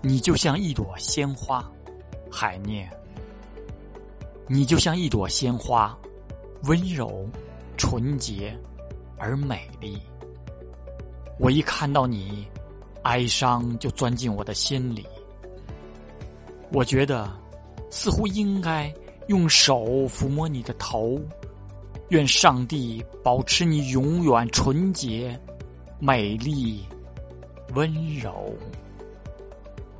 你就像一朵鲜花，海念。你就像一朵鲜花，温柔、纯洁而美丽。我一看到你，哀伤就钻进我的心里。我觉得似乎应该用手抚摸你的头，愿上帝保持你永远纯洁、美丽、温柔。